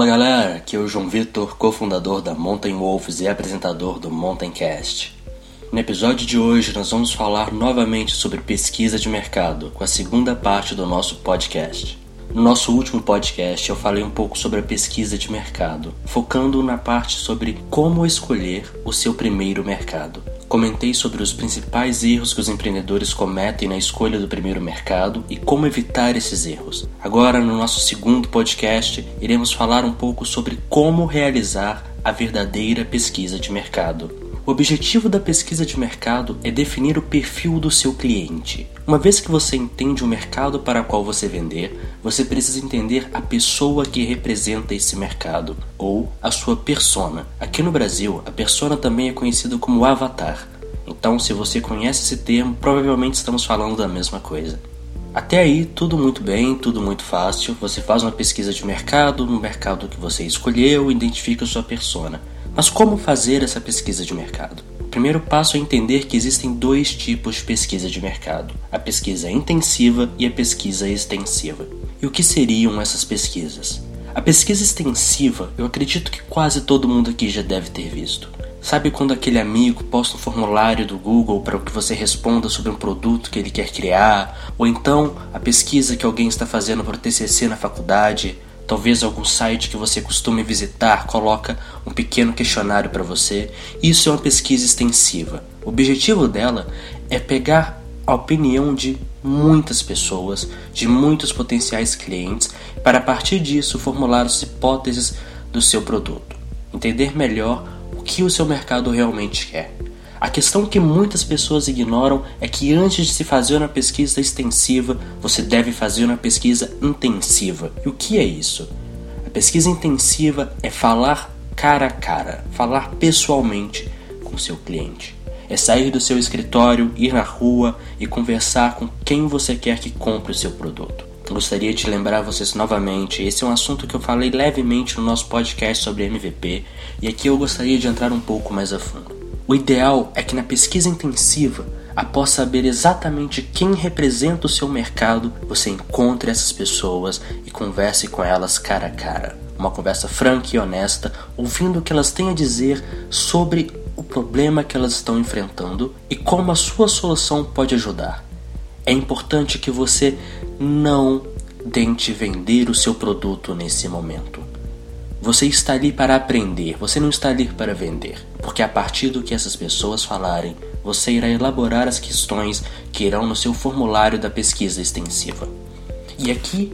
Fala galera, aqui é o João Vitor, cofundador da Mountain Wolves e apresentador do Mountain Cast. No episódio de hoje nós vamos falar novamente sobre pesquisa de mercado, com a segunda parte do nosso podcast. No nosso último podcast eu falei um pouco sobre a pesquisa de mercado, focando na parte sobre como escolher o seu primeiro mercado. Comentei sobre os principais erros que os empreendedores cometem na escolha do primeiro mercado e como evitar esses erros. Agora, no nosso segundo podcast, iremos falar um pouco sobre como realizar a verdadeira pesquisa de mercado. O objetivo da pesquisa de mercado é definir o perfil do seu cliente. Uma vez que você entende o mercado para o qual você vender, você precisa entender a pessoa que representa esse mercado, ou a sua persona. Aqui no Brasil, a persona também é conhecida como avatar. Então, se você conhece esse termo, provavelmente estamos falando da mesma coisa. Até aí, tudo muito bem, tudo muito fácil. Você faz uma pesquisa de mercado, no mercado que você escolheu, identifica sua persona. Mas como fazer essa pesquisa de mercado? O primeiro passo é entender que existem dois tipos de pesquisa de mercado: a pesquisa intensiva e a pesquisa extensiva. E o que seriam essas pesquisas? A pesquisa extensiva, eu acredito que quase todo mundo aqui já deve ter visto. Sabe quando aquele amigo posta um formulário do Google para que você responda sobre um produto que ele quer criar? Ou então a pesquisa que alguém está fazendo para o TCC na faculdade? Talvez algum site que você costume visitar coloca um pequeno questionário para você. Isso é uma pesquisa extensiva. O objetivo dela é pegar a opinião de muitas pessoas, de muitos potenciais clientes, para a partir disso formular as hipóteses do seu produto, entender melhor o que o seu mercado realmente quer. A questão que muitas pessoas ignoram é que antes de se fazer uma pesquisa extensiva, você deve fazer uma pesquisa intensiva. E o que é isso? A pesquisa intensiva é falar cara a cara, falar pessoalmente com seu cliente. É sair do seu escritório, ir na rua e conversar com quem você quer que compre o seu produto. Gostaria de lembrar vocês novamente, esse é um assunto que eu falei levemente no nosso podcast sobre MVP e aqui eu gostaria de entrar um pouco mais a fundo. O ideal é que na pesquisa intensiva, após saber exatamente quem representa o seu mercado, você encontre essas pessoas e converse com elas cara a cara. Uma conversa franca e honesta, ouvindo o que elas têm a dizer sobre o problema que elas estão enfrentando e como a sua solução pode ajudar. É importante que você não tente vender o seu produto nesse momento. Você está ali para aprender, você não está ali para vender, porque a partir do que essas pessoas falarem, você irá elaborar as questões que irão no seu formulário da pesquisa extensiva. E aqui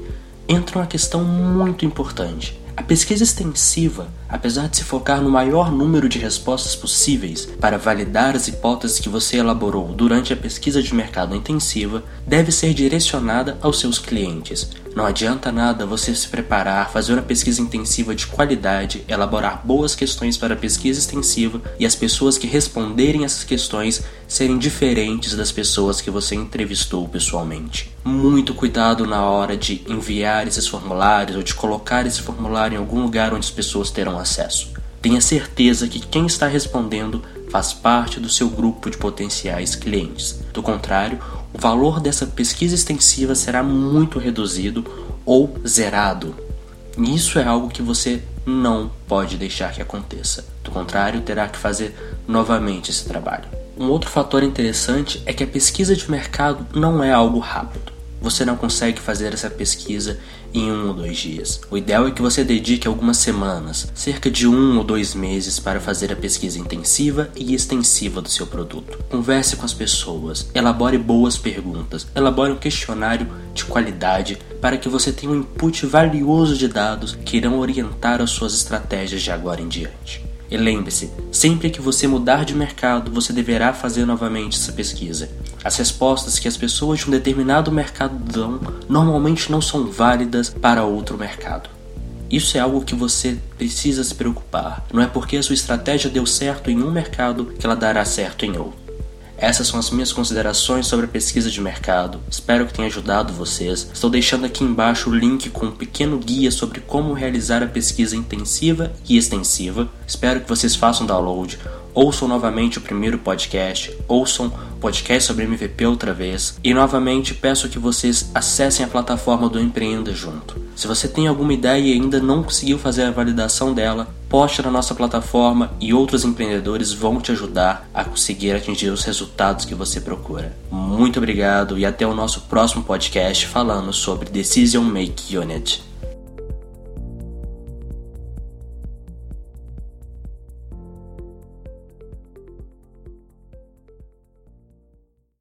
entra uma questão muito importante. A pesquisa extensiva, apesar de se focar no maior número de respostas possíveis para validar as hipóteses que você elaborou durante a pesquisa de mercado intensiva, deve ser direcionada aos seus clientes, não adianta nada você se preparar, fazer uma pesquisa intensiva de qualidade, elaborar boas questões para a pesquisa extensiva e as pessoas que responderem essas questões serem diferentes das pessoas que você entrevistou pessoalmente. Muito cuidado na hora de enviar esses formulários ou de colocar esse formulário em algum lugar onde as pessoas terão acesso. Tenha certeza que quem está respondendo faz parte do seu grupo de potenciais clientes. Do contrário, o valor dessa pesquisa extensiva será muito reduzido ou zerado. Isso é algo que você não pode deixar que aconteça. Do contrário, terá que fazer novamente esse trabalho. Um outro fator interessante é que a pesquisa de mercado não é algo rápido. Você não consegue fazer essa pesquisa em um ou dois dias. O ideal é que você dedique algumas semanas, cerca de um ou dois meses, para fazer a pesquisa intensiva e extensiva do seu produto. Converse com as pessoas, elabore boas perguntas, elabore um questionário de qualidade para que você tenha um input valioso de dados que irão orientar as suas estratégias de agora em diante. E lembre-se, sempre que você mudar de mercado, você deverá fazer novamente essa pesquisa. As respostas que as pessoas de um determinado mercado dão normalmente não são válidas para outro mercado. Isso é algo que você precisa se preocupar. Não é porque a sua estratégia deu certo em um mercado que ela dará certo em outro. Essas são as minhas considerações sobre a pesquisa de mercado. Espero que tenha ajudado vocês. Estou deixando aqui embaixo o link com um pequeno guia sobre como realizar a pesquisa intensiva e extensiva. Espero que vocês façam download. Ouçam novamente o primeiro podcast, ouçam podcast sobre MVP outra vez e novamente peço que vocês acessem a plataforma do Empreenda Junto. Se você tem alguma ideia e ainda não conseguiu fazer a validação dela, poste na nossa plataforma e outros empreendedores vão te ajudar a conseguir atingir os resultados que você procura. Muito obrigado e até o nosso próximo podcast falando sobre Decision Make Unit.